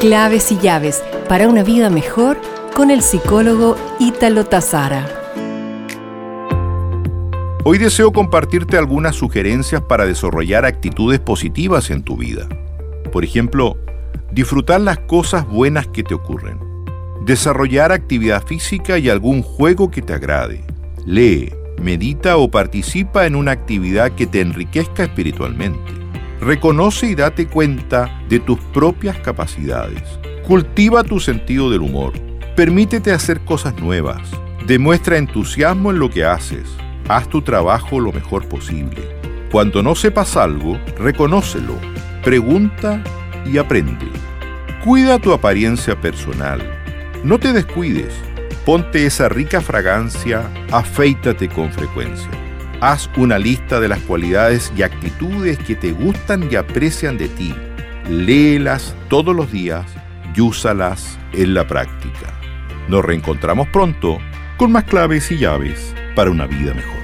Claves y llaves para una vida mejor con el psicólogo Ítalo Tazara. Hoy deseo compartirte algunas sugerencias para desarrollar actitudes positivas en tu vida. Por ejemplo, disfrutar las cosas buenas que te ocurren. Desarrollar actividad física y algún juego que te agrade. Lee, medita o participa en una actividad que te enriquezca espiritualmente. Reconoce y date cuenta de tus propias capacidades. Cultiva tu sentido del humor. Permítete hacer cosas nuevas. Demuestra entusiasmo en lo que haces. Haz tu trabajo lo mejor posible. Cuando no sepas algo, reconócelo. Pregunta y aprende. Cuida tu apariencia personal. No te descuides. Ponte esa rica fragancia, afeítate con frecuencia. Haz una lista de las cualidades y actitudes que te gustan y aprecian de ti. Léelas todos los días y úsalas en la práctica. Nos reencontramos pronto con más claves y llaves para una vida mejor.